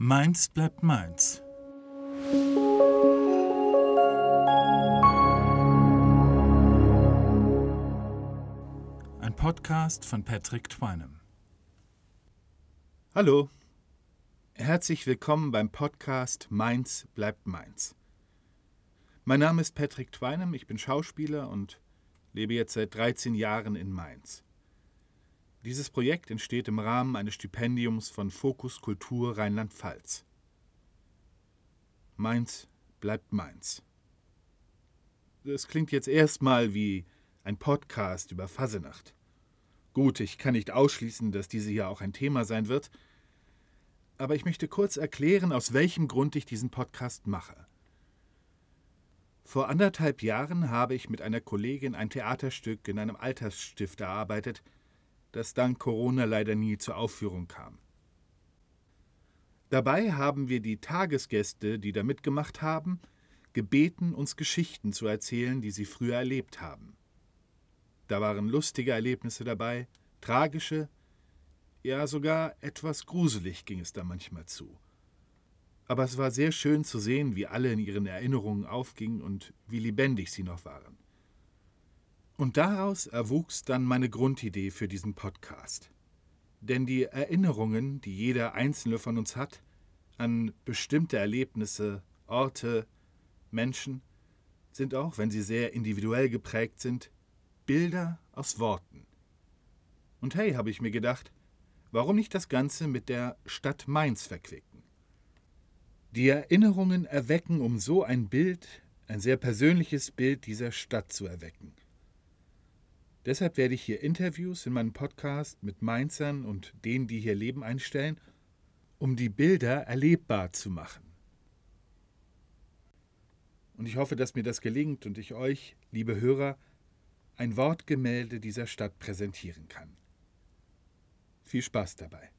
Mainz bleibt Mainz. Ein Podcast von Patrick Twinem. Hallo, herzlich willkommen beim Podcast Mainz bleibt Mainz. Mein Name ist Patrick Twinem, ich bin Schauspieler und lebe jetzt seit 13 Jahren in Mainz. Dieses Projekt entsteht im Rahmen eines Stipendiums von Fokus Kultur Rheinland-Pfalz. Mainz bleibt Mainz. Das klingt jetzt erstmal wie ein Podcast über Fasenacht. Gut, ich kann nicht ausschließen, dass diese hier auch ein Thema sein wird, aber ich möchte kurz erklären, aus welchem Grund ich diesen Podcast mache. Vor anderthalb Jahren habe ich mit einer Kollegin ein Theaterstück in einem Altersstift erarbeitet, das dank Corona leider nie zur Aufführung kam. Dabei haben wir die Tagesgäste, die da mitgemacht haben, gebeten, uns Geschichten zu erzählen, die sie früher erlebt haben. Da waren lustige Erlebnisse dabei, tragische, ja sogar etwas gruselig ging es da manchmal zu. Aber es war sehr schön zu sehen, wie alle in ihren Erinnerungen aufgingen und wie lebendig sie noch waren. Und daraus erwuchs dann meine Grundidee für diesen Podcast. Denn die Erinnerungen, die jeder einzelne von uns hat, an bestimmte Erlebnisse, Orte, Menschen, sind auch, wenn sie sehr individuell geprägt sind, Bilder aus Worten. Und hey, habe ich mir gedacht, warum nicht das Ganze mit der Stadt Mainz verquicken? Die Erinnerungen erwecken, um so ein Bild, ein sehr persönliches Bild dieser Stadt zu erwecken. Deshalb werde ich hier Interviews in meinem Podcast mit Mainzern und denen, die hier leben, einstellen, um die Bilder erlebbar zu machen. Und ich hoffe, dass mir das gelingt und ich euch, liebe Hörer, ein Wortgemälde dieser Stadt präsentieren kann. Viel Spaß dabei.